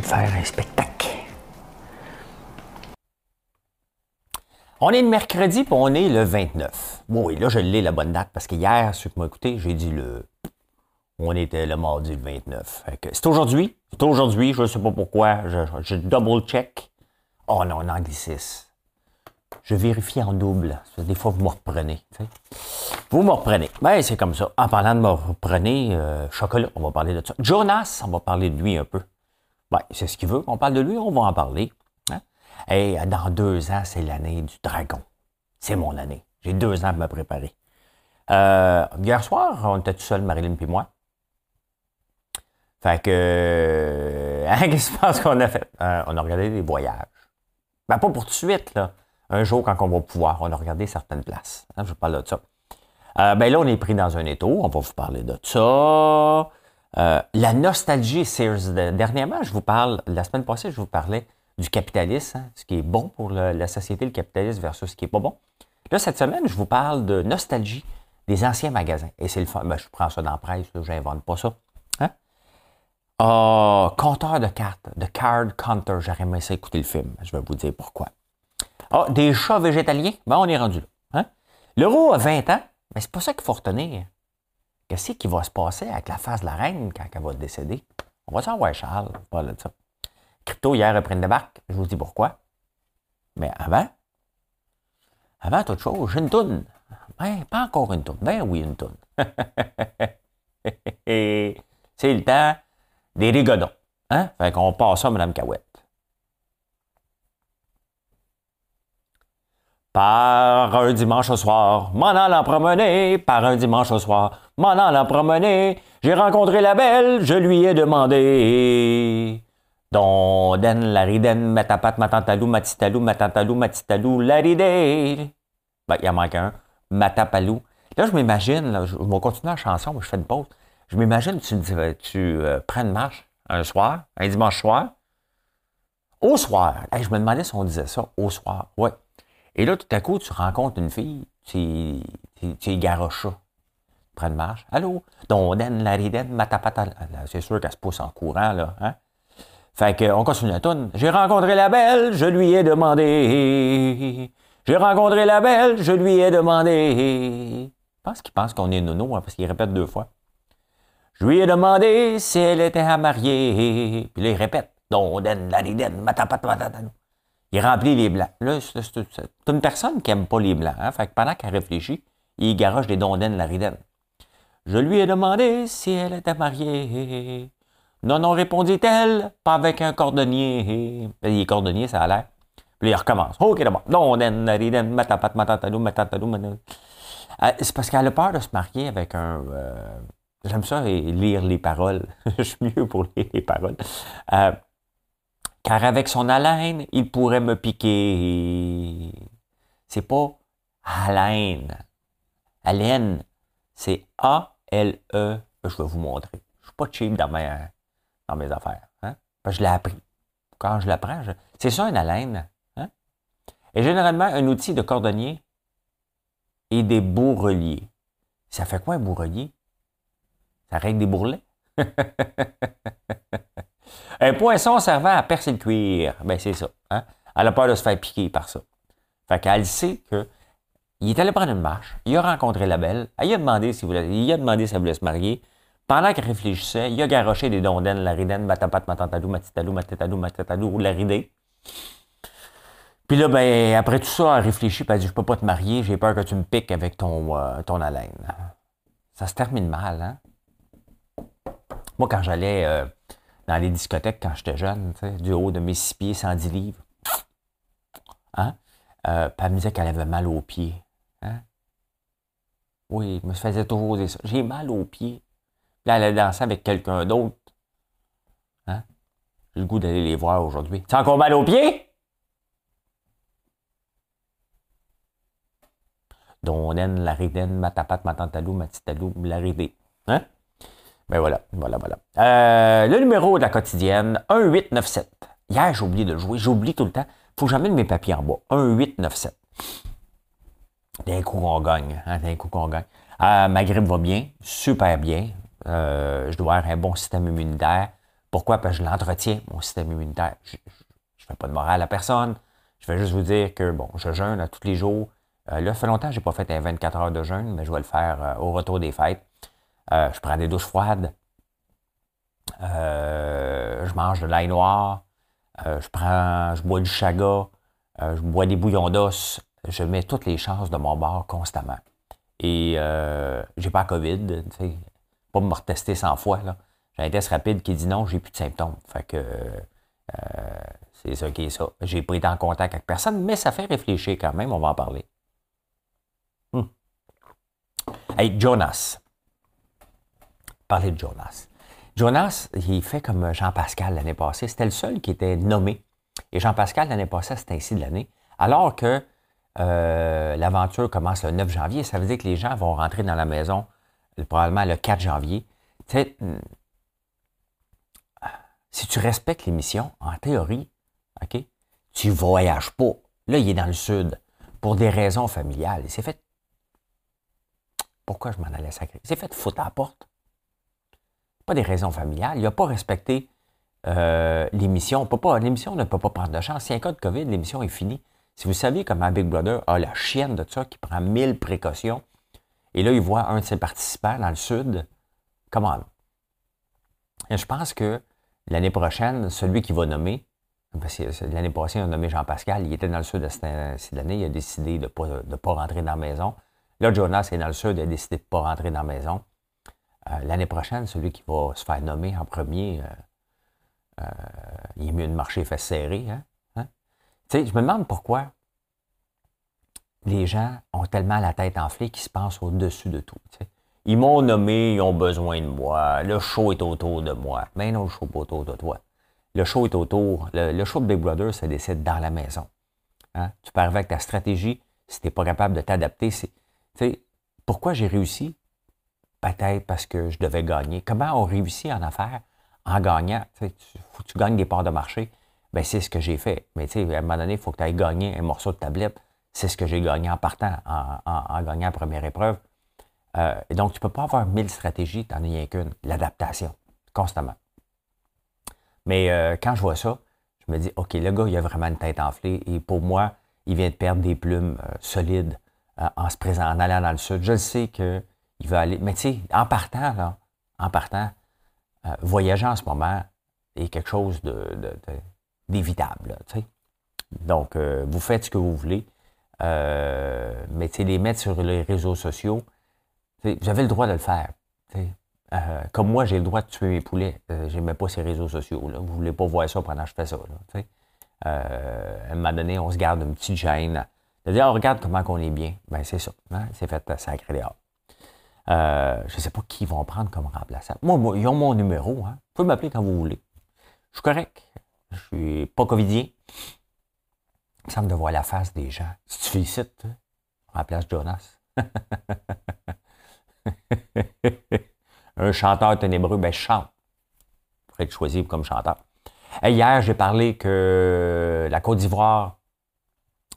De faire un spectacle. On est le mercredi, puis on est le 29. Oui, là, je l'ai la bonne date, parce que hier, ceux qui m'ont écouté, j'ai dit le. On était le mardi le 29. C'est aujourd'hui. C'est aujourd'hui, je ne sais pas pourquoi. Je, double-check. Oh non, en 6. Je vérifie en double. Des fois, vous me reprenez. Vous me reprenez. Ben, c'est comme ça. En parlant de me reprenez, euh, chocolat, on va parler de ça. Jonas, on va parler de lui un peu. Ben, c'est ce qu'il veut. On parle de lui, on va en parler. Hein? Et dans deux ans, c'est l'année du dragon. C'est mon année. J'ai deux ans pour me préparer. Euh, hier soir, on était tout seul, Marilyn et moi. Fait que. Hein, qu'est-ce qu'on a fait? Euh, on a regardé des voyages. Ben, pas pour tout de suite, là. Un jour, quand on va pouvoir, on a regardé certaines places. Hein, je parle de ça. Euh, ben là, on est pris dans un étau. On va vous parler de ça. Euh, la nostalgie Sears. Dernièrement, je vous parle, la semaine passée, je vous parlais du capitalisme, hein, ce qui est bon pour la société, le capitalisme versus ce qui est pas bon. Là, cette semaine, je vous parle de nostalgie des anciens magasins. Et c'est le fun. Ben, je prends ça dans la presse, je n'invente pas ça. Hein? Ah, compteur de cartes, de card counter. J'aurais aimé ça écouter le film. Je vais vous dire pourquoi. Ah, des chats végétaliens. Ben, on est rendu là. Hein? L'euro a 20 ans. Mais c'est pas ça qu'il faut retenir. Qu'est-ce qui va se passer avec la face de la reine quand elle va décéder? On va savoir, Charles, parler de ça. Crypto, hier, a pris une débarque. Je vous dis pourquoi. Mais avant, avant toute chose, j'ai une toune. Ben, pas encore une toune. Ben oui, une toune. C'est le temps des rigodons. Hein? Fait qu'on passe ça, Mme Cahouette. Par un dimanche au soir, m'en allant promener, par un dimanche au soir, m'en allant promener, j'ai rencontré la belle, je lui ai demandé. Don, den, la riden, matapat, matantalou, matitalou, matantalou, matitalou, la Ben, il en manque un. Matapalou. Là, je m'imagine, je vais continuer la chanson, mais je fais une pause. Je m'imagine, tu, tu euh, prends une marche un soir, un dimanche soir, au soir. je me demandais si on disait ça, au soir. Ouais. Et là, tout à coup, tu rencontres une fille, tu, es garocha. Prends une marche. Allô? Donden, lariden, matapata. C'est sûr qu'elle se pousse en courant, là. Hein? Fait qu'on continue la tourne. J'ai rencontré la belle, je lui ai demandé. J'ai rencontré la belle, je lui ai demandé. Je pense qu'il pense qu'on est nono, hein, parce qu'il répète deux fois. Je lui ai demandé si elle était à marier. Puis là, il répète. Donden, lariden, matapata. Il remplit les blancs. Là, c'est une personne qui n'aime pas les blancs. Hein? Fait que pendant qu'elle réfléchit, il garoche des dondaines la ridenne. Je lui ai demandé si elle était mariée. Non, non, répondit-elle, pas avec un cordonnier. Il est cordonnier, ça a l'air. Puis il recommence. OK, d'abord. Dondaine, la ridenne, matapat, matatalou, matatalou, euh, C'est parce qu'elle a peur de se marier avec un. Euh, j'aime ça lire les paroles. Je suis mieux pour lire les paroles. Euh, car avec son haleine, il pourrait me piquer. C'est pas haleine. Haleine, c'est A-L-E. Je vais vous montrer. Je suis pas cheap dans mes, affaires. Hein? je l'ai appris. Quand je l'apprends, c'est ça une haleine. Hein? Et généralement, un outil de cordonnier et des bourreliers. Ça fait quoi un bourrelier? Ça règle des bourrelets? Un poisson servant à percer le cuir. Ben, c'est ça. Hein? Elle a peur de se faire piquer par ça. Fait qu'elle sait que il est allé prendre une marche, il a rencontré la belle, il a demandé si, il a demandé si elle voulait se marier. Pendant qu'elle réfléchissait, il a garoché des dondaines, la ridenne, matapat, matantalou, matitalou, matatalou, matatalou, la ridée. Puis là, ben, après tout ça, elle réfléchit, puis elle dit, je peux pas te marier, j'ai peur que tu me piques avec ton, euh, ton haleine. Ça se termine mal, hein? Moi, quand j'allais euh, dans les discothèques quand j'étais jeune, du haut de mes six pieds, 110 livres. Hein? Euh, puis elle me disait qu'elle avait mal aux pieds. Hein? Oui, je me faisais toujours dire ça. J'ai mal aux pieds. Puis là, elle allait danser avec quelqu'un d'autre. Hein? J'ai le goût d'aller les voir aujourd'hui. Tu encore mal aux pieds? Donnen, Lariden, Matapat, Matantalou, Matitalou, Laridé. Hein? Ben voilà, voilà, voilà. Euh, le numéro de la quotidienne, 1897. Hier, j'ai oublié de le jouer. J'oublie tout le temps. Faut que j'amène mes papiers en bas. 1897. D'un coup qu'on gagne. Hein, d'un coup qu'on gagne. Euh, ma grippe va bien, super bien. Euh, je dois avoir un bon système immunitaire. Pourquoi? Parce que je l'entretiens, mon système immunitaire. Je ne fais pas de morale à personne. Je vais juste vous dire que, bon, je jeûne tous les jours. Là, ça fait longtemps que je n'ai pas fait un 24 heures de jeûne, mais je vais le faire au retour des fêtes. Je prends des douches froides. je mange de l'ail noir. je prends, je bois du chaga. je bois des bouillons d'os. Je mets toutes les chances de mon bord constamment. Et euh, j'ai pas la COVID, tu sais, pas me retester 100 fois. J'ai un test rapide qui dit non, j'ai plus de symptômes. Fait que euh, c'est ça qui est ça. J'ai pas été en contact avec personne, mais ça fait réfléchir quand même, on va en parler. Hmm. Hey, Jonas. Parler de Jonas. Jonas, il fait comme Jean-Pascal l'année passée. C'était le seul qui était nommé. Et Jean-Pascal, l'année passée, c'était ainsi de l'année. Alors que euh, l'aventure commence le 9 janvier. Ça veut dire que les gens vont rentrer dans la maison probablement le 4 janvier. Tu sais, hmm, si tu respectes l'émission, en théorie, OK, tu voyages pas. Là, il est dans le sud pour des raisons familiales. Il s'est fait. Pourquoi je m'en allais sacrer? Il s'est fait foutre à la porte. Pas des raisons familiales. Il n'a pas respecté euh, l'émission. L'émission ne peut pas prendre de chance. Si y a un cas de COVID, l'émission est finie. Si vous saviez comment Big Brother a la chienne de ça, qui prend mille précautions, et là, il voit un de ses participants dans le sud, comment? Et je pense que l'année prochaine, celui qui va nommer, parce l'année prochaine, on a nommé Jean-Pascal, il était dans le sud cette année, il a décidé de ne pas, de pas rentrer dans la maison. Là, Jonas est dans le sud, il a décidé de ne pas rentrer dans la maison. Euh, l'année prochaine, celui qui va se faire nommer en premier, euh, euh, il est mieux de marcher fait serrer. Hein? Sais, je me demande pourquoi les gens ont tellement la tête enflée qu'ils se pensent au-dessus de tout. Ils m'ont nommé, ils ont besoin de moi, le show est autour de moi. Mais non, le show n'est pas autour de toi. Le show est autour. Le, show de Big Brother se décide dans la maison. Hein? Tu peux avec ta stratégie. Si tu n'es pas capable de t'adapter, c'est. Pourquoi j'ai réussi? Peut-être parce que je devais gagner. Comment on réussit en affaires? En gagnant? Il faut que tu gagnes des parts de marché. Ben, c'est ce que j'ai fait. Mais tu sais, à un moment donné, il faut que tu ailles gagner un morceau de tablette. C'est ce que j'ai gagné en partant, en, gagnant la première épreuve. Euh, donc, tu ne peux pas avoir mille stratégies, tu n'en as rien qu'une. L'adaptation, constamment. Mais euh, quand je vois ça, je me dis, OK, le gars, il a vraiment une tête enflée. Et pour moi, il vient de perdre des plumes euh, solides en se présentant, en allant dans le sud. Je sais qu'il va aller. Mais tu sais, en partant, là, en partant, voyager en ce moment est quelque chose d'évitable. Donc, euh, vous faites ce que vous voulez, euh, mais les mettre sur les réseaux sociaux, vous avez le droit de le faire. Euh, comme moi, j'ai le droit de tuer mes poulets. je n'aimais pas ces réseaux sociaux. Là. Vous ne voulez pas voir ça pendant que je fais ça. à un moment donné, on se garde une petite gêne. De dire, oh, regarde comment on est bien. Ben, c'est ça. Hein, c'est fait sacré dehors. Je ne sais pas qui vont prendre comme remplaçant. Moi, ils ont mon numéro. Hein. Vous pouvez m'appeler quand vous voulez. Je suis correct. Je suis pas covidien. Il me semble de voir la face des gens. Si tu félicites, à la place Jonas. Un chanteur ténébreux, ben chante. Pour être choisi comme chanteur. hier, j'ai parlé que la Côte d'Ivoire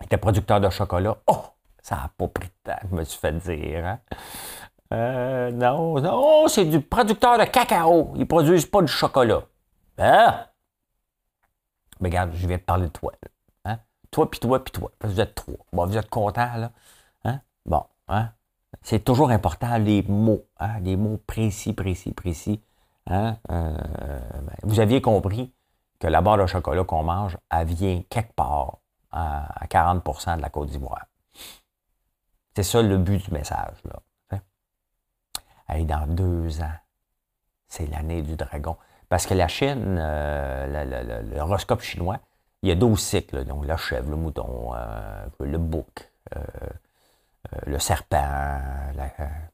était producteur de chocolat. Oh! Ça n'a pas pris de temps, je me suis fait dire. Hein. Euh, non, non, c'est du producteur de cacao. Ils produisent pas du chocolat. Mais regarde, je viens de parler de toi. Hein? Toi, puis toi, puis toi. Vous êtes trois. Bon, vous êtes contents, là. Hein? Bon, hein? C'est toujours important, les mots. Hein? Les mots précis, précis, précis. Hein? Euh, ben, vous aviez compris que la barre de chocolat qu'on mange, elle vient quelque part à, 40% de la Côte d'Ivoire. C'est ça le but du message. Là. Allez, dans deux ans, c'est l'année du dragon. Parce que la Chine, euh, l'horoscope chinois, il y a 12 cycles. Donc, la chèvre, le mouton, euh, le bouc, euh, le serpent,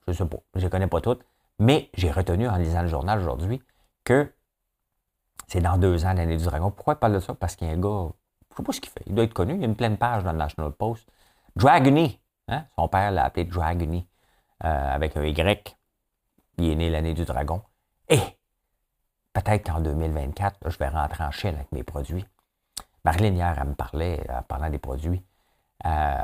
je ne sais pas, je ne connais pas toutes. Mais j'ai retenu en lisant le journal aujourd'hui que C'est dans deux ans l'année du dragon. Pourquoi il parle de ça? Parce qu'il y a un gars, je ne sais pas ce qu'il fait. Il doit être connu. Il y a une pleine page dans le National Post. Dragony. Hein? Son père l'a appelé Dragony euh, avec un Y. Il est né l'année du dragon. Et peut-être qu'en 2024, je vais rentrer en Chine avec mes produits. Marlène, hier, elle me parlait, en parlant des produits. Euh,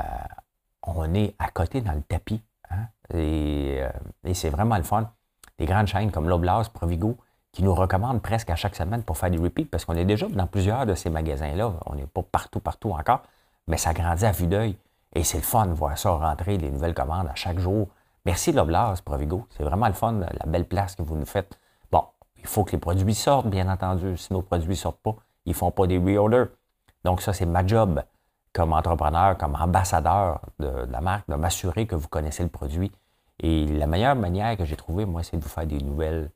on est à côté dans le tapis. Hein? Et, euh, et c'est vraiment le fun. Des grandes chaînes comme Loblas, Provigo, qui nous recommandent presque à chaque semaine pour faire des repeats, parce qu'on est déjà dans plusieurs de ces magasins-là. On n'est pas partout, partout encore, mais ça grandit à vue d'œil. Et c'est le fun de voir ça rentrer, les nouvelles commandes à chaque jour. Merci Loblas, Provigo. C'est vraiment le fun, la belle place que vous nous faites. Bon, il faut que les produits sortent, bien entendu. Si nos produits ne sortent pas, ils ne font pas des reorders. Donc ça, c'est ma job comme entrepreneur, comme ambassadeur de, la marque, de m'assurer que vous connaissez le produit. Et la meilleure manière que j'ai trouvée, moi, c'est de vous faire des nouvelles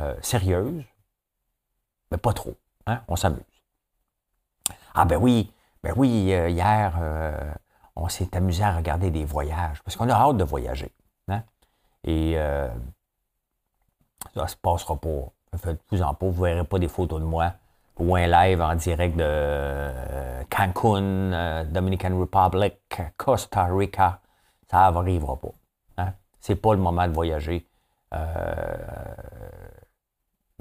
euh, sérieuses, mais pas trop. Hein? On s'amuse. Ah ben oui, ben oui, euh, hier, euh, on s'est amusé à regarder des voyages, parce qu'on a hâte de voyager. Et ça ne se passera pas. Faites-vous en pas, vous ne verrez pas des photos de moi ou un live en direct de euh, Cancun, euh, Dominican Republic, Costa Rica. Ça n'arrivera pas. Hein? C'est pas le moment de voyager. Euh,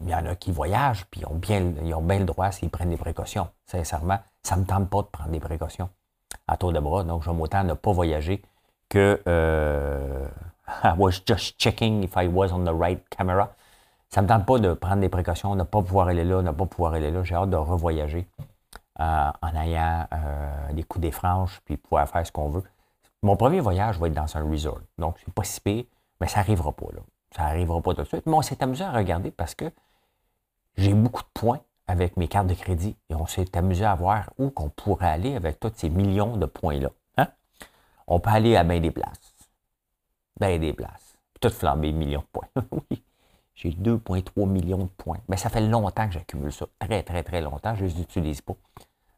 il y en a qui voyagent, puis ils ont bien, ils ont bien le droit s'ils prennent des précautions. Sincèrement, ça ne me tente pas de prendre des précautions à tour de bras. Donc, je m'autant ne pas voyager que I was just checking if I was on the right camera. Ça ne me tente pas de prendre des précautions, de ne pas pouvoir aller là, ne pas pouvoir aller là. J'ai hâte de revoyager euh, en ayant euh, des coups des franches puis pouvoir faire ce qu'on veut. Mon premier voyage va être dans un resort. Donc, c'est pas si pire, mais ça n'arrivera pas. Là. Ça n'arrivera pas tout de suite. Mais on s'est amusé à regarder parce que j'ai beaucoup de points avec mes cartes de crédit et on s'est amusé à voir où qu'on pourrait aller avec tous ces millions de points-là. Hein? On peut aller à bien des places. Bien des places. Tout flamber millions de points. oui. J'ai 2,3 millions de points. Mais ça fait longtemps que j'accumule ça. Très, très, très longtemps. Je ne les utilise pas.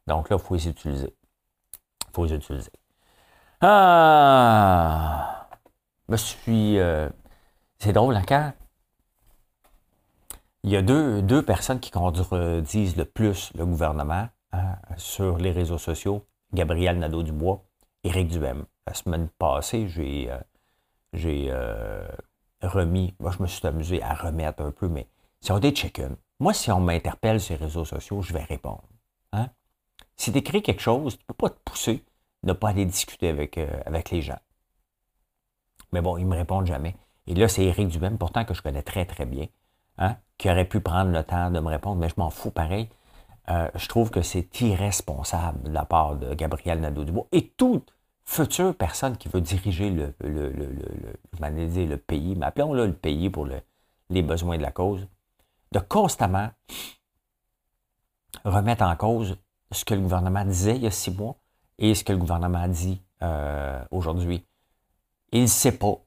Donc là, il faut les utiliser. Il faut les utiliser. Ah! Je suis. Euh, c'est drôle, hein, quand. Il y a deux, deux personnes qui contredisent le plus le gouvernement hein, sur les réseaux sociaux Gabriel Nadeau-Dubois, Éric Duhem. La semaine passée, j'ai. Euh, j'ai euh, remis. Moi, je me suis amusé à remettre un peu, mais on des check-in, moi, si on m'interpelle sur les réseaux sociaux, je vais répondre. Hein? Si tu écris quelque chose, tu ne peux pas te pousser de ne pas aller discuter avec, euh, avec les gens. Mais bon, ils ne me répondent jamais. Et là, c'est Éric Dubem, pourtant que je connais très, très bien, hein, qui aurait pu prendre le temps de me répondre, mais je m'en fous pareil. Euh, je trouve que c'est irresponsable de la part de Gabriel Nadeau-Dubois et tout future personne qui veut diriger le, le, le, le, le pays, mais appelons-le le pays pour les besoins de la cause, de constamment remettre en cause ce que le gouvernement disait il y a six mois et ce que le gouvernement dit euh, aujourd'hui. Il ne sait pas.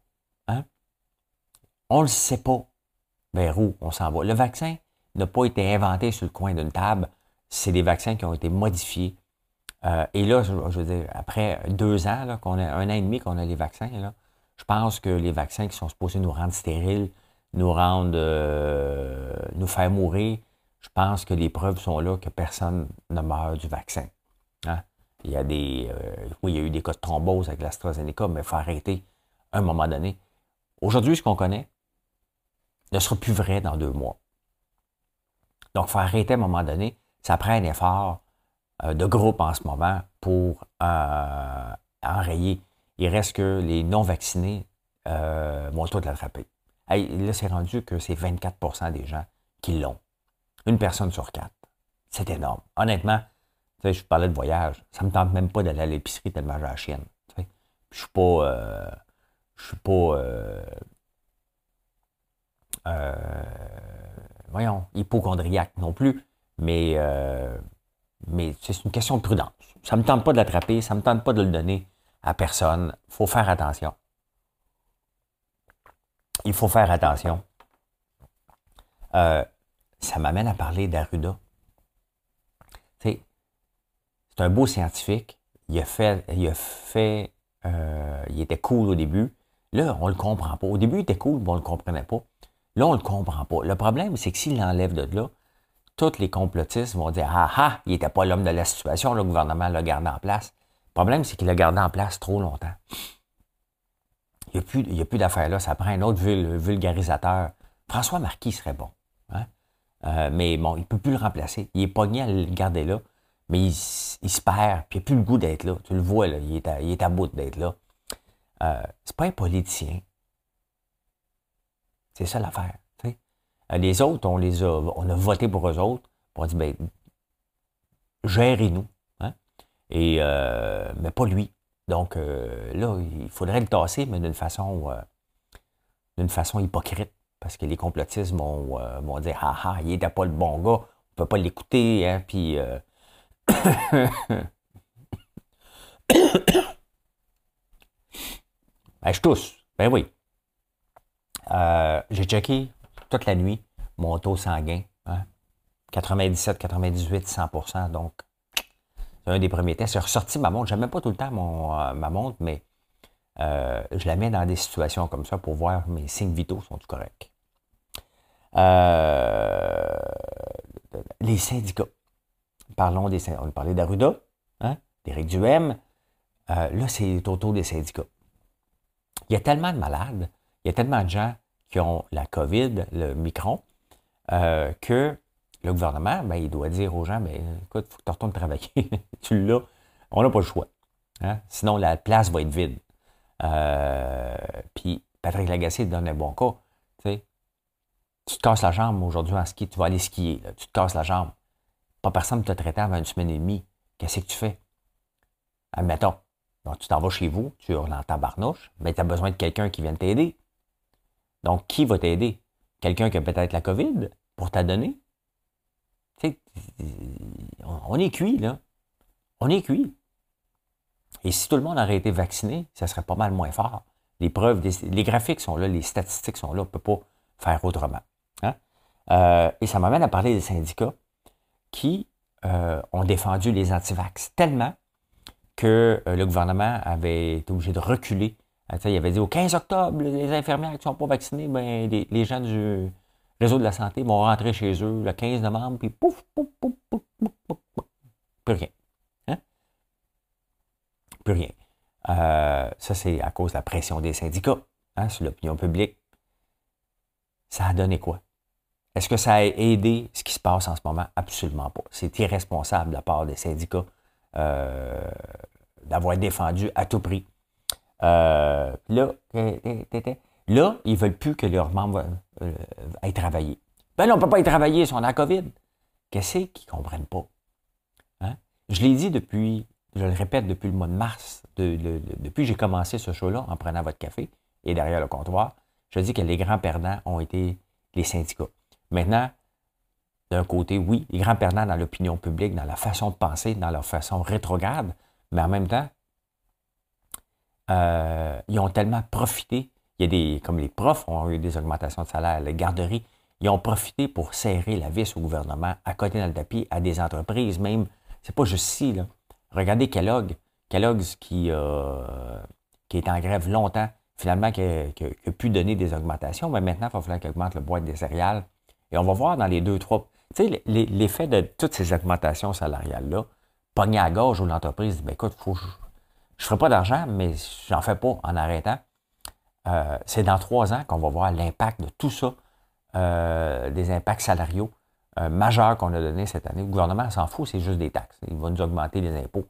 Hein? On ne sait pas vers où on s'en va. Le vaccin n'a pas été inventé sur le coin d'une table. C'est des vaccins qui ont été modifiés euh, et là, je, veux dire, après deux ans, qu'on a, un an et demi qu'on a les vaccins, je pense que les vaccins qui sont supposés nous rendre stériles, nous rendre, euh, nous faire mourir, je pense que les preuves sont là que personne ne meurt du vaccin. Hein. Il y a des, euh, oui, il y a eu des cas de thrombose avec l'AstraZeneca, mais il faut arrêter à un moment donné. Aujourd'hui, ce qu'on connaît ne sera plus vrai dans deux mois. Donc, il faut arrêter à un moment donné. Ça prend un effort de groupe en ce moment pour euh, enrayer. Il reste que les non-vaccinés euh, vont tous l'attraper. là, c'est rendu que c'est 24% des gens qui l'ont. Une personne sur quatre. C'est énorme. Honnêtement, je parlais de voyage. Ça ne me tente même pas d'aller à l'épicerie tellement j'ai la chienne. Je suis pas. je suis pas. hypochondriaque non plus. Mais mais c'est une question de prudence. Ça ne me tente pas de l'attraper, ça ne me tente pas de le donner à personne. Il faut faire attention. Il faut faire attention. Euh, ça m'amène à parler d'Arruda. C'est un beau scientifique. Il a fait, il a fait, euh, il était cool au début. Là, on ne le comprend pas. Au début, il était cool, mais on ne le comprenait pas. Là, on ne le comprend pas. Le problème, c'est que s'il l'enlève de là, tous les complotistes vont dire Ah ah, il n'était pas l'homme de la situation, le gouvernement l'a gardé en place. Le problème, c'est qu'il l'a gardé en place trop longtemps. Il n'y a plus, d'affaires là. Ça prend un autre vulgarisateur. François Marquis serait bon. Hein? Euh, mais bon, il ne peut plus le remplacer. Il est pogné à le garder là, mais il, se perd, puis il n'a plus le goût d'être là. Tu le vois, là, il, est à, il est à bout d'être là. Euh, c'est pas un politicien. C'est ça l'affaire. Euh, les autres, on les a, on a voté pour eux autres. On a dit, ben, gérez-nous. Hein? Et, euh, mais pas lui. Donc euh, là, il faudrait le tasser, mais d'une façon, d'une façon hypocrite. Parce que les complotistes vont, vont dire Ah ah, il n'était pas le bon gars, on ne peut pas l'écouter, hein, puis. ben, je tousse. Ben oui. J'ai checké toute la nuit mon taux sanguin. 97, 98, 100% Donc, c'est un des premiers tests. J'ai ressorti ma montre. Je n'aime pas tout le temps mon, euh, ma montre, mais euh, je la mets dans des situations comme ça pour voir mes signes vitaux sont corrects. Euh, les syndicats. Parlons des syndicats. On a parlé d'Aruda, hein, d'Éric Duhem. là, c'est au tour des syndicats. Il y a tellement de malades, il y a tellement de gens qui ont la COVID, le micron, euh, que le gouvernement, ben, il doit dire aux gens, ben, écoute, il faut que tu retournes travailler. tu l'as. On n'a pas le choix. Hein. Sinon, la place va être vide. Euh, puis, Patrick Lagacé donne un bon cas. Tu te casses la jambe aujourd'hui en ski, tu vas aller skier. tu te casses la jambe. Pas personne ne t'a traité avant une semaine et demie. Qu'est-ce que tu fais? Admettons. Donc, tu t'en vas chez vous, tu hurles en tabarnouche, mais tu as besoin de quelqu'un qui vienne t'aider. Donc, qui va t'aider? Quelqu'un qui a peut-être la COVID pour t'adonner? on est cuit, là. On est cuit. Et si tout le monde aurait été vacciné, ça serait pas mal moins fort. Les preuves, les graphiques sont là, les statistiques sont là, on ne peut pas faire autrement. Hein? Euh, et ça m'amène à parler des syndicats qui euh, ont défendu les antivax tellement que euh, le gouvernement avait été obligé de reculer il avait dit au 15 octobre, les infirmières qui ne sont pas vaccinées, ben, les, gens du réseau de la santé vont rentrer chez eux le 15 novembre, puis pouf, pouf, pouf, pouf, pouf, pouf, plus rien. Hein? Plus rien. Euh, ça, c'est à cause de la pression des syndicats hein, sur l'opinion publique. Ça a donné quoi? Est-ce que ça a aidé ce qui se passe en ce moment? Absolument pas. C'est irresponsable de la part des syndicats euh, d'avoir défendu à tout prix euh, là, là, ils ne veulent plus que leurs membres euh, aillent travailler. Ben non, on ne peut pas y travailler si on a la COVID. Qu'est-ce qu'ils ne comprennent pas? Hein? Je l'ai dit depuis, je le répète depuis le mois de mars, depuis que j'ai commencé ce show-là en prenant votre café et derrière le comptoir, je dis que les grands perdants ont été les syndicats. Maintenant, d'un côté, oui, les grands perdants dans l'opinion publique, dans la façon de penser, dans leur façon rétrograde, mais en même temps, euh, ils ont tellement profité. Il y a des, comme les profs ont eu des augmentations de salaire, les garderies, ils ont profité pour serrer la vis au gouvernement, à côté dans le tapis, à des entreprises, même. C'est pas juste ici, là. Regardez Kellogg. Kellogg's qui, euh, qui est en grève longtemps, finalement, qui a, pu donner des augmentations, mais maintenant, il va falloir qu'il augmente le boîte des céréales. Et on va voir dans les deux, trois. Tu sais, l'effet de toutes ces augmentations salariales-là, pogner à gauche où l'entreprise dit, ben écoute, faut, je ne ferai pas d'argent, mais j'en fais pas en arrêtant. Euh, c'est dans trois ans qu'on va voir l'impact de tout ça, euh, des impacts salariaux euh, majeurs qu'on a donnés cette année. Le gouvernement s'en fout, c'est juste des taxes. Il va nous augmenter les impôts.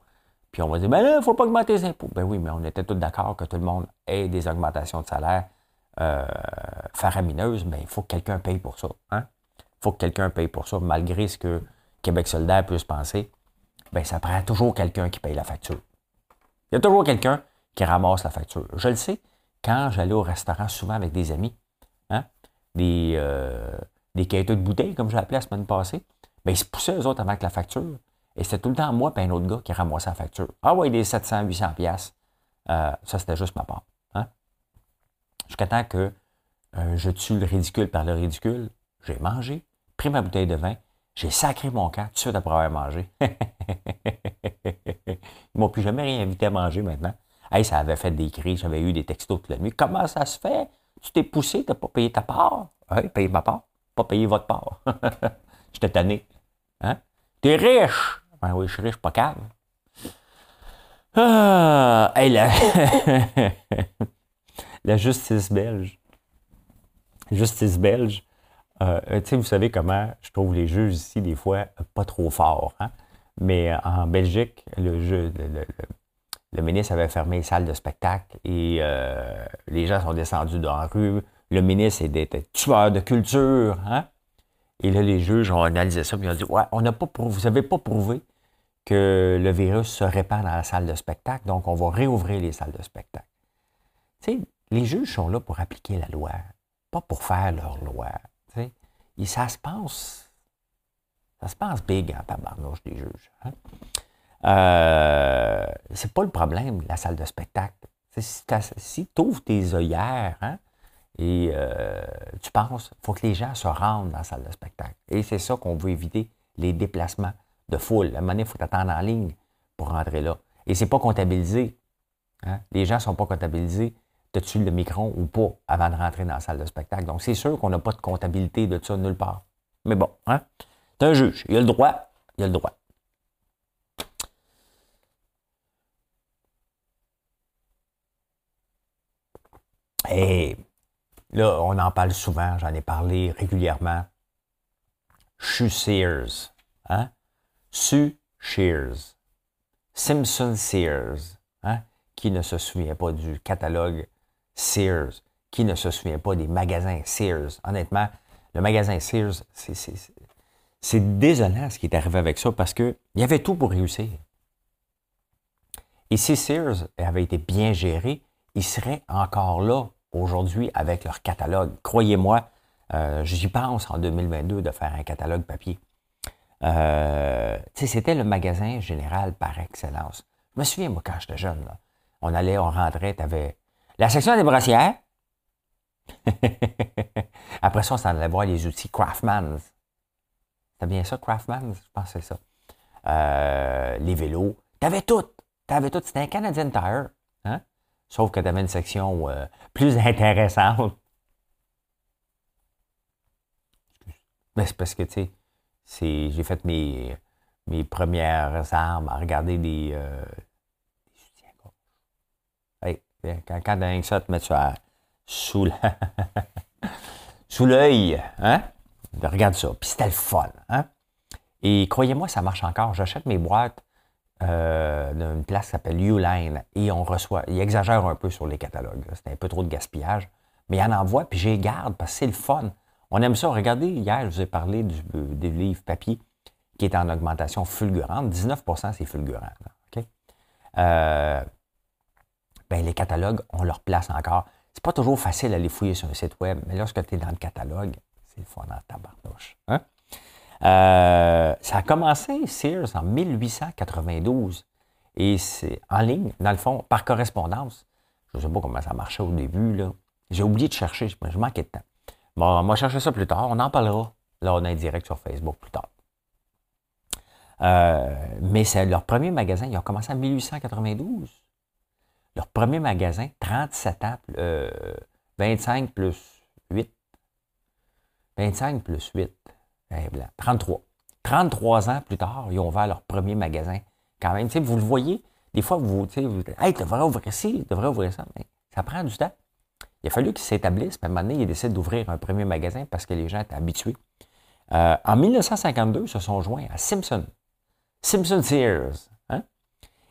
Puis on va dire, ben il ne faut pas augmenter les impôts. Ben oui, mais on était tous d'accord que tout le monde ait des augmentations de salaire faramineuses, mais il faut que quelqu'un paye pour ça. Il hein. faut que quelqu'un paye pour ça, malgré ce que Québec solidaire puisse penser. Ben, ça prend toujours quelqu'un qui paye la facture. Il y a toujours quelqu'un qui ramasse la facture. Je le sais, quand j'allais au restaurant souvent avec des amis, hein, des, euh, de bouteilles, comme j'ai appelé la semaine passée, ben, ils se poussaient eux autres avec la facture. Et c'était tout le temps moi et un autre gars qui ramassait la facture. Ah ouais, des 700, 800 pièces. ça, c'était juste ma part. Hein? Jusqu'à temps que euh, je tue le ridicule par le ridicule, j'ai mangé, pris ma bouteille de vin, j'ai sacré mon camp tout de suite après avoir mangé. Ils m'ont plus jamais rien invité à manger maintenant. Hey, ça avait fait des cris, j'avais eu des textos toute la nuit. Comment ça se fait? Tu t'es poussé, tu n'as pas payé ta part? Oui, payé ma part, pas payé votre part. J'étais tanné. Hein? T'es riche! Ben oui, je suis riche, pas calme. Ah, hey, la... la justice belge. Justice belge. Euh, tu sais, vous savez comment je trouve les juges ici, des fois, pas trop forts. Hein? Mais euh, en Belgique, le, ministre avait fermé les salles de spectacle et euh, les gens sont descendus dans la rue. Le ministre était tueur de culture. Hein? Et là, les juges ont analysé ça et ont dit Ouais, on n'a pas vous n'avez pas prouvé que le virus se répand dans la salle de spectacle, donc on va réouvrir les salles de spectacle. Tu sais, les juges sont là pour appliquer la loi, pas pour faire leur loi. Et ça se passe ça se passe big en tabarnouche des juges. Hein? Euh, c'est pas le problème, la salle de spectacle. Si tu ouvres tes œillères hein, et euh, tu penses, il faut que les gens se rendent dans la salle de spectacle. Et c'est ça qu'on veut éviter, les déplacements de foule. À un moment donné, il faut t'attendre en ligne pour rentrer là. Et c'est pas comptabilisé. Hein? Les gens ne sont pas comptabilisés. T'as-tu le micro ou pas avant de rentrer dans la salle de spectacle? Donc, c'est sûr qu'on n'a pas de comptabilité de ça nulle part. Mais bon, hein? C'est un juge. Il a le droit. Il a le droit. Et là, on en parle souvent, j'en ai parlé régulièrement. Sue Sears. Hein? Sue Shears. Simpson Sears. Hein? Qui ne se souvient pas du catalogue Sears? Qui ne se souvient pas des magasins Sears? Honnêtement, le magasin Sears, c'est désolant ce qui est arrivé avec ça parce qu'il y avait tout pour réussir. Et si Sears avait été bien géré, ils seraient encore là aujourd'hui avec leur catalogue. Croyez-moi, euh, j'y pense en 2022 de faire un catalogue papier. Euh, c'était le magasin général par excellence. Je me souviens, moi, quand j'étais jeune, on allait, on rentrait, tu avais la section des brassières? Après ça, on s'en allait voir les outils Craftmans bien ça, Craftman? Je pense que c'est ça. Euh, les vélos. T'avais tout. T'avais tout. C'était un Canadian Tire. Hein? Sauf que t'avais une section euh, plus intéressante. Mais c'est parce que, tu sais, j'ai fait mes, mes premières armes à regarder des, euh, quand, quand t'as ça, te mettre ça sous sous l'œil, hein? Regarde ça. Puis c'était le fun. Hein? Et croyez-moi, ça marche encore. J'achète mes boîtes euh, d'une place qui s'appelle Uline et on reçoit. Il exagère un peu sur les catalogues. C'est un peu trop de gaspillage. Mais il en envoie, puis j'y garde parce que c'est le fun. On aime ça. Regardez, hier, je vous ai parlé du, des livres papier qui est en augmentation fulgurante. 19% c'est fulgurant. Euh, ben, les catalogues, on leur place encore. C'est pas toujours facile à les fouiller sur un site web, mais lorsque tu es dans le catalogue, c'est le fun en tabarnouche. Hein? Euh, ça a commencé, Sears, en 1892. Et c'est en ligne, dans le fond, par correspondance. Je ne sais pas comment ça marchait au début. Là. J'ai oublié de chercher, je manquais de temps. On va chercher ça plus tard. On en parlera là, on est direct sur Facebook plus tard. Euh, mais c'est leur premier magasin, ils ont commencé en 1892. Leur premier magasin, 37 ans, 25 euh, plus 8, 25 plus 8, 33. 33 ans plus tard, ils ont ouvert leur premier magasin. Quand même, vous le voyez, des fois, vous, vous dites, hey, tu devrais ouvrir ci, tu devrais ouvrir ça. Mais ça prend du temps. Il a fallu qu'ils s'établissent, puis à ils décident d'ouvrir un premier magasin parce que les gens étaient habitués. Euh, en 1952, ils se sont joints à Simpson. Simpson Sears.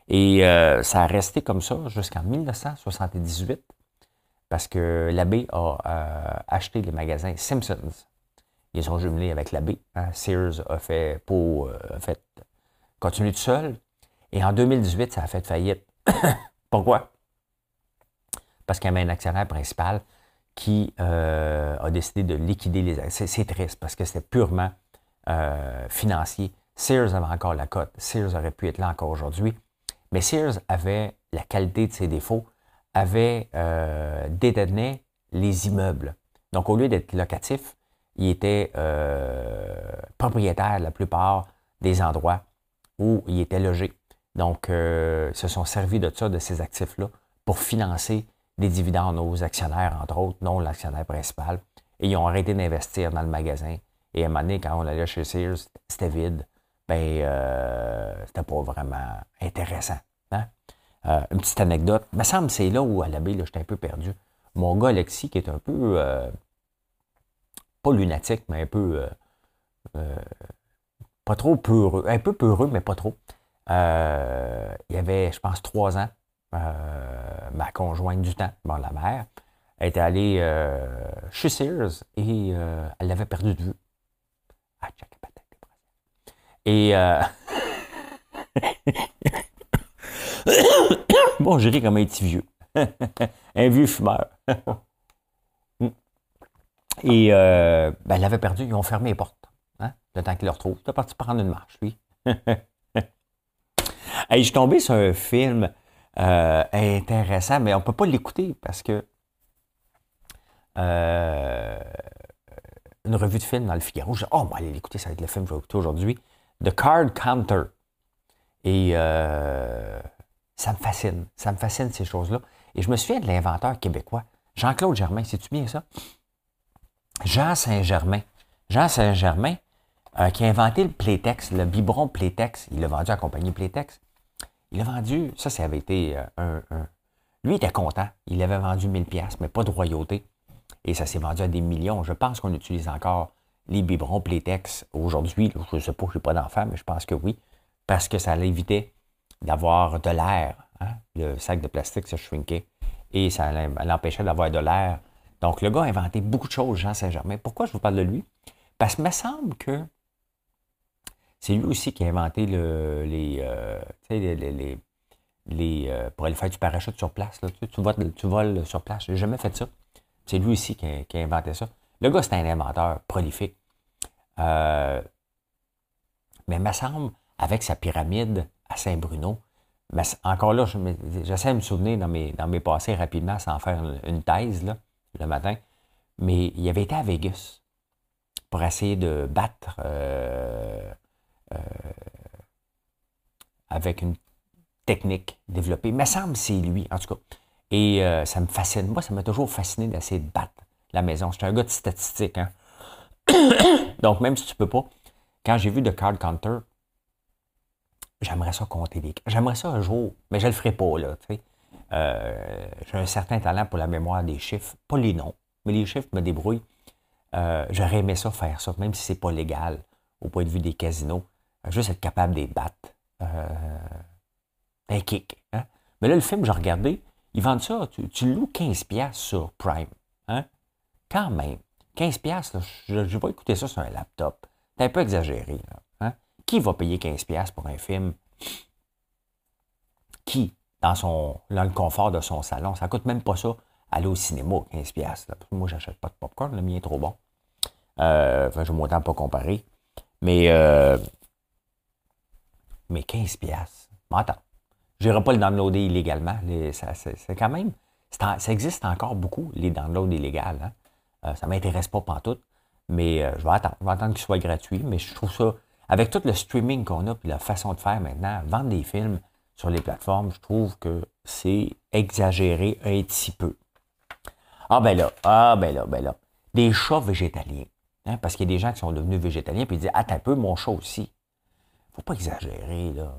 Et euh, ça a resté comme ça jusqu'en 1978 parce que l'abbé a euh, acheté les magasins Simpsons. Ils sont jumelés avec l'abbé. Hein. Sears a fait pour euh, fait continuer tout seul. Et en 2018, ça a fait faillite. Pourquoi? Parce qu'il y avait un actionnaire principal qui a décidé de liquider les actions. C'est triste parce que c'était purement financier. Sears avait encore la cote. Sears aurait pu être là encore aujourd'hui. Mais Sears avait la qualité de ses défauts, avait détenu les immeubles. Donc, au lieu d'être locatif, il était euh, propriétaire de la plupart des endroits où il était logé. Donc, euh, se sont servis de ça, de ces actifs-là, pour financer des dividendes aux actionnaires, entre autres, non l'actionnaire principal. Et ils ont arrêté d'investir dans le magasin. Et à un moment donné, quand on allait chez Sears, c'était vide. Ben, euh, c'était pas vraiment intéressant. Hein? Euh, une petite anecdote. Il me semble c'est là où, à l'abbé, j'étais un peu perdu. Mon gars, Alexis, qui est un peu, euh, pas lunatique, mais un peu, pas trop peureux, un peu peureux, mais pas trop. il y avait, je pense, trois ans, ma conjointe du temps, bon, la mère, était allée chez Sears et elle l'avait perdu de vue. Ah, et euh... bon, je ris comme un petit vieux. un vieux fumeur. Et euh, ben, elle l'avait perdu, ils ont fermé les portes. Hein, le temps qu'il le retrouve. Il est parti prendre une marche, lui. Et je suis tombé sur un film euh, intéressant, mais on ne peut pas l'écouter parce que euh, une revue de film dans le Figaro. Je dis, oh, on va aller l'écouter, ça va être le film que je vais écouter aujourd'hui. The Card Counter. Et euh, ça me fascine. Ça me fascine, ces choses-là. Et je me souviens de l'inventeur québécois, Jean-Claude Germain. Sais-tu bien ça? Jean Saint-Germain. Jean Saint-Germain, euh, qui a inventé le Playtex, le biberon Playtex. Il l'a vendu à la compagnie Playtex. Il a vendu, ça, ça avait été euh, un, Lui, il était content. Il avait vendu 1000$, mais pas de royauté. Et ça s'est vendu à des millions. Je pense qu'on utilise encore les biberons Playtex aujourd'hui. Je ne sais pas, je n'ai pas d'enfant, mais je pense que oui, parce que ça l'évitait d'avoir de l'air. Hein. Le sac de plastique se shrinkait et ça l'empêchait d'avoir de l'air. Donc, le gars a inventé beaucoup de choses, Jean Saint-Germain. Pourquoi je vous parle de lui? Parce qu'il me semble que c'est lui aussi qui a inventé le, les, euh, les, les, les euh, pour aller faire du parachute sur place. Voles, tu voles sur place. Je n'ai jamais fait ça. C'est lui aussi qui a, inventé ça. Le gars, c'est un inventeur prolifique. Euh, mais me semble, avec sa pyramide à Saint-Bruno, encore là, j'essaie de me souvenir dans mes, dans mes passés rapidement sans faire une, thèse le matin, mais il avait été à Vegas pour essayer de battre euh, euh, avec une technique développée. Il me semble que c'est lui, en tout cas. Et euh, ça me fascine. Moi, ça m'a toujours fasciné d'essayer de battre la maison. Je suis un gars de statistiques. Hein? Donc, même si tu peux pas, quand j'ai vu The Card Counter, j'aimerais ça compter des J'aimerais ça un jour, mais je le ferai pas, là. Euh, j'ai un certain talent pour la mémoire des chiffres. Pas les noms, mais les chiffres me débrouillent. Euh, j'aurais aimé ça, faire ça, même si c'est pas légal au point de vue des casinos. juste être capable de les battre. un kick. Hein? Mais là, le film, j'ai regardé, ils vendent ça, tu, loues 15$ sur Prime. Hein? Quand même. 15$, là, je, vais écouter ça sur un laptop. C'est un peu exagéré. hein? Qui va payer 15$ pour un film? Qui? Dans, son, dans le confort de son salon. Ça coûte même pas ça aller au cinéma, 15$. Là. Moi, j'achète pas de popcorn, le mien est trop bon. Euh, enfin, je ne m'autant pas comparer. Mais, euh, mais 15$. M'entends. Je n'irai pas le downloader illégalement. c'est quand même. ça existe encore beaucoup, les downloads illégaux. Hein. Euh, ça ne m'intéresse pas pantoute. Mais euh, je vais attendre. Qu'il soit gratuit. Mais je trouve ça. Avec tout le streaming qu'on a et la façon de faire maintenant, vendre des films sur les plateformes, je trouve que c'est exagéré un petit peu. Ah ben là, ah ben là, ben là. Des chats végétaliens. Hein, parce qu'il y a des gens qui sont devenus végétaliens puis ils disent Attends un peu, mon chat aussi. Faut pas exagérer, là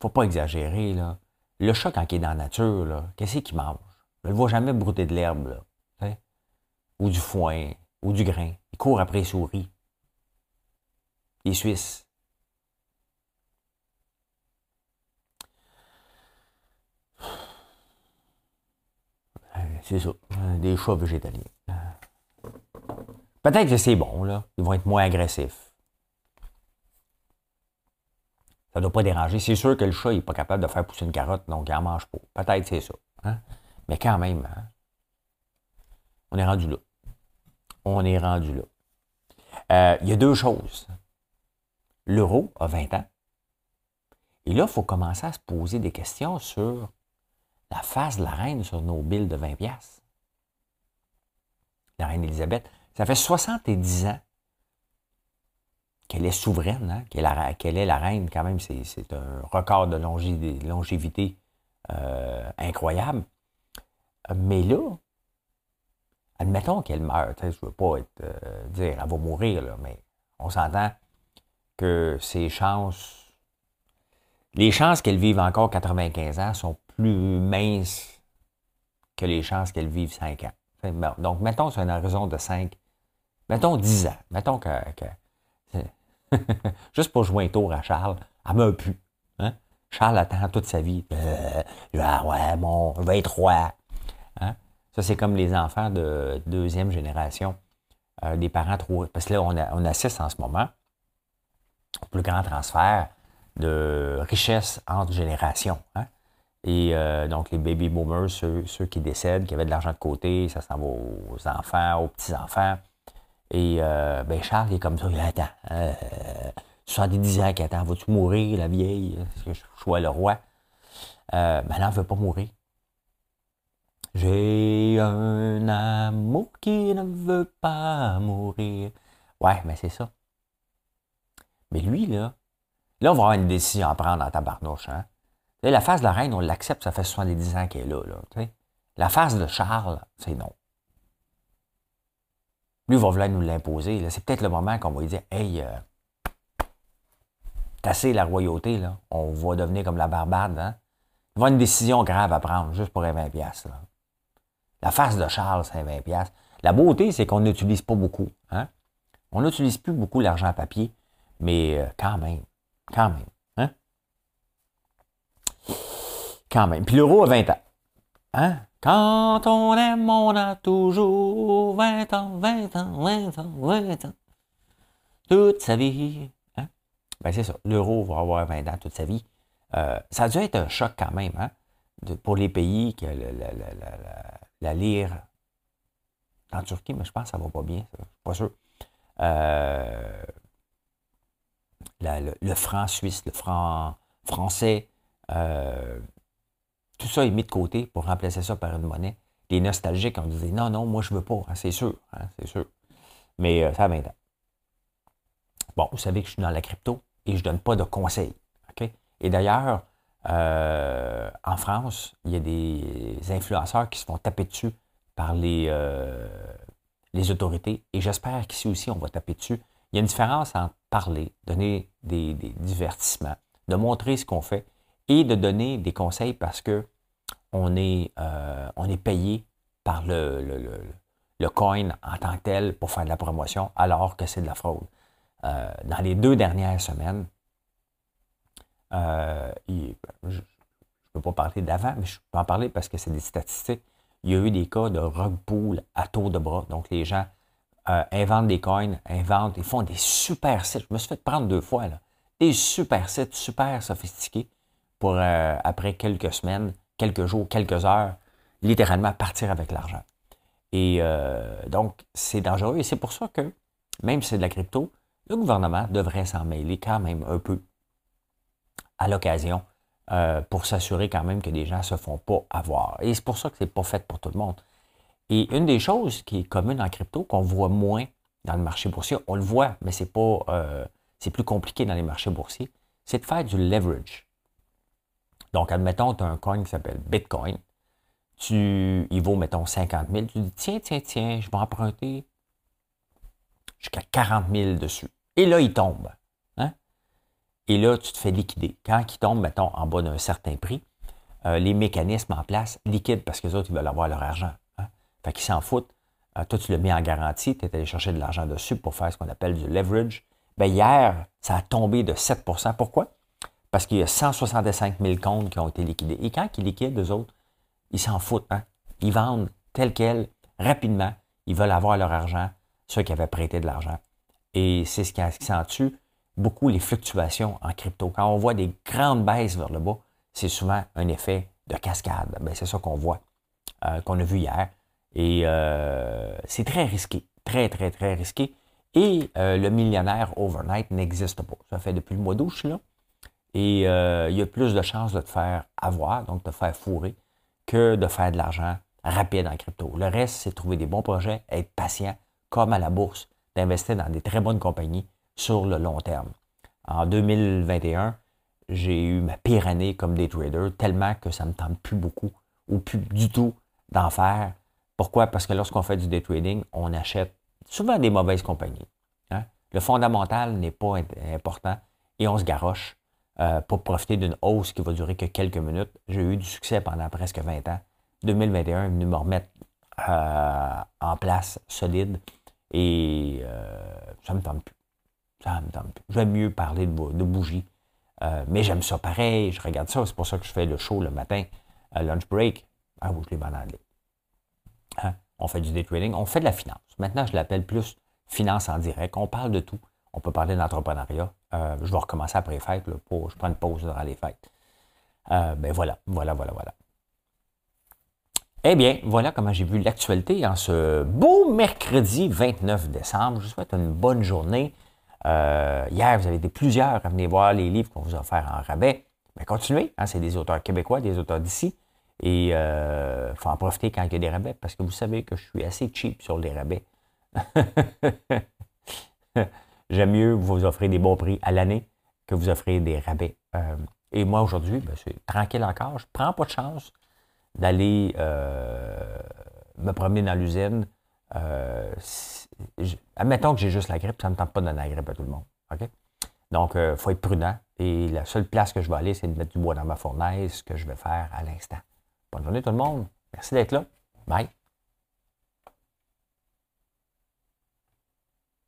faut pas exagérer, là. Le chat, quand il est dans la nature, qu'est-ce qu'il mange? Je ne le vois jamais brouter de l'herbe, là. Ou du foin, ou du grain. Il court après les souris. Les Suisses. C'est ça. Des chats végétaliens. Peut-être que c'est bon, là. Ils vont être moins agressifs. Ça ne doit pas déranger. C'est sûr que le chat n'est pas capable de faire pousser une carotte, donc il n'en mange pas. Peut-être c'est ça. Hein. Mais quand même, hein, on est rendu là. On est rendu là. Euh, il y a deux choses. L'euro a 20 ans. Et là, il faut commencer à se poser des questions sur la face de la reine sur nos billes de 20 pièces. La reine Élisabeth. Ça fait 70 ans qu'elle est souveraine, hein, qu'elle, est la reine, quand même, c'est, un record de longévité euh, incroyable. Mais là, admettons qu'elle meurt, je ne veux pas être, euh, dire elle va mourir, mais on s'entend que ses chances, les chances qu'elle vive encore 95 ans sont plus minces que les chances qu'elle vive 5 ans. Donc, mettons sur une horizon de 5, mettons 10 ans. Mettons que, juste pour jouer un tour à Charles, elle meurt plus. Hein? Charles attend toute sa vie. Euh, ah ouais, mon 23. Hein? Ça, c'est comme les enfants de deuxième génération. Euh, des parents trop. Parce que là, on, on assiste en ce moment au plus grand transfert de richesse entre générations. Hein? Et euh, donc, les baby boomers, ceux, qui décèdent, qui avaient de l'argent de côté, ça s'en va aux enfants, aux petits-enfants. Et euh, ben Charles est comme ça, il attend. Euh, 70 ans qu'il attend. Vas-tu mourir, la vieille? Est-ce que je sois le roi? Euh, ben non, elle ne veut pas mourir. J'ai un amour qui ne veut pas mourir. Ouais, mais c'est ça. Mais lui, là, là, on va avoir une décision à prendre dans ta barnouche. Hein? La phase de la reine, on l'accepte, ça fait 70 ans qu'elle est là. la phase de Charles, c'est non. Lui va vouloir nous l'imposer. C'est peut-être le moment qu'on va lui dire Hey, euh, tasser la royauté, là. on va devenir comme la Barbade. Hein? Il va avoir une décision grave à prendre, juste pour 20 pièces. La face de Charles, c'est 20 pièces. La beauté, c'est qu'on n'utilise pas beaucoup. Hein? On n'utilise plus beaucoup l'argent à papier, mais euh, quand même, quand même. Hein? Quand même. Puis l'euro a 20 ans. Hein? Quand on aime, on a toujours 20 ans, 20 ans, 20 ans, 20 ans. Toute sa vie. Hein? Ben c'est ça. L'euro va avoir 20 ans toute sa vie. Euh, ça a dû être un choc quand même hein? Pour les pays que la, lire en Turquie, mais je pense que ça ne va pas bien. Je suis pas sûr. Euh, le, franc suisse, le franc français, euh, tout ça est mis de côté pour remplacer ça par une monnaie. Les nostalgiques ont dit non, non, moi je veux pas, hein, c'est sûr, hein, c'est sûr. Mais euh, ça a 20 ans. Bon, vous savez que je suis dans la crypto et je ne donne pas de conseils. Et d'ailleurs, euh, en France, il y a des influenceurs qui se font taper dessus par les, euh, les autorités. Et j'espère qu'ici aussi, on va taper dessus. Il y a une différence entre parler, donner des divertissements, de montrer ce qu'on fait et de donner des conseils parce que on est, euh, on est payé par le, le, coin en tant que tel pour faire de la promotion, alors que c'est de la fraude. Dans les deux dernières semaines, euh, je ne peux pas parler d'avant, mais je peux en parler parce que c'est des statistiques. Il y a eu des cas de rug pool à tour de bras. Donc, les gens inventent des coins, inventent, ils font des super sites. Je me suis fait prendre deux fois, là. Des super sites super sophistiqués pour, euh, après quelques semaines, quelques jours, quelques heures, littéralement partir avec l'argent. Et euh, donc, c'est dangereux. Et c'est pour ça que, même si c'est de la crypto, le gouvernement devrait s'en mêler quand même un peu à l'occasion euh, pour s'assurer quand même que des gens ne se font pas avoir. Et c'est pour ça que ce n'est pas fait pour tout le monde. Et une des choses qui est commune en crypto, qu'on voit moins dans le marché boursier, on le voit, mais c'est pas, c'est plus compliqué dans les marchés boursiers, c'est de faire du leverage. Donc, admettons, tu as un coin qui s'appelle Bitcoin. Tu, il vaut, mettons, 50 000. Tu dis, tiens, tiens, tiens, je vais emprunter jusqu'à 40 000 dessus. Et là, il tombe. Et là, tu te fais liquider. Quand il tombe, mettons, en bas d'un certain prix, euh, les mécanismes en place liquident parce que les autres, ils veulent avoir leur argent. Hein? Fait qu'ils s'en foutent. Euh, toi, tu le mets en garantie, tu es allé chercher de l'argent dessus pour faire ce qu'on appelle du leverage. Bien, hier, ça a tombé de 7% Pourquoi? Parce qu'il y a 165 000 comptes qui ont été liquidés. Et quand ils liquident, eux autres, ils s'en foutent. Hein? Ils vendent tel quel, rapidement. Ils veulent avoir leur argent, ceux qui avaient prêté de l'argent. Et c'est ce qui accentue beaucoup les fluctuations en crypto. Quand on voit des grandes baisses vers le bas, c'est souvent un effet de cascade. Ben, c'est ça qu'on voit, euh, qu'on a vu hier. Et euh, c'est très risqué, très, très, très risqué. Et euh, le millionnaire overnight n'existe pas. Ça fait depuis le mois d'août, là. Et il y a plus de chances de te faire avoir, donc de te faire fourrer, que de faire de l'argent rapide en crypto. Le reste, c'est trouver des bons projets, être patient, comme à la bourse, d'investir dans des très bonnes compagnies sur le long terme. En 2021, j'ai eu ma pire année comme day trader, tellement que ça ne me tente plus beaucoup ou plus du tout d'en faire. Pourquoi? Parce que lorsqu'on fait du day trading, on achète souvent des mauvaises compagnies. Hein? Le fondamental n'est pas important et on se garoche euh, pour profiter d'une hausse qui va durer que quelques minutes. J'ai eu du succès pendant presque 20 ans. 2021 est venu me remettre euh, en place solide et euh, ça me tente plus. Ça me plus. J'aime mieux parler de, de bougies. mais j'aime ça pareil, je regarde ça, c'est pour ça que je fais le show le matin, lunch break. Ah oui, je l'ai mal hein? On fait du day trading, on fait de la finance. Maintenant, je l'appelle plus finance en direct. On parle de tout. On peut parler d'entrepreneuriat. Euh, je vais recommencer après les fêtes. pour, je prends une pause durant les fêtes. Euh, ben voilà, voilà, voilà, voilà. Eh bien, voilà comment j'ai vu l'actualité en ce beau mercredi 29 décembre. Je vous souhaite une bonne journée. Euh, hier, vous avez été plusieurs à venir voir les livres qu'on vous a en rabais. Mais ben, continuez, hein, c'est des auteurs québécois, des auteurs d'ici. Et il euh, faut en profiter quand il y a des rabais parce que vous savez que je suis assez cheap sur les rabais. J'aime mieux vous offrir des bons prix à l'année que vous offrir des rabais. Euh, et moi, aujourd'hui, ben, c'est tranquille encore. Je ne prends pas de chance d'aller me promener dans l'usine. Euh, admettons que j'ai juste la grippe, ça ne me tente pas de donner la grippe à tout le monde. Donc, il faut être prudent. Et la seule place que je vais aller, c'est de mettre du bois dans ma fournaise, ce que je vais faire à l'instant. Bonne journée tout le monde. Merci d'être là. Bye.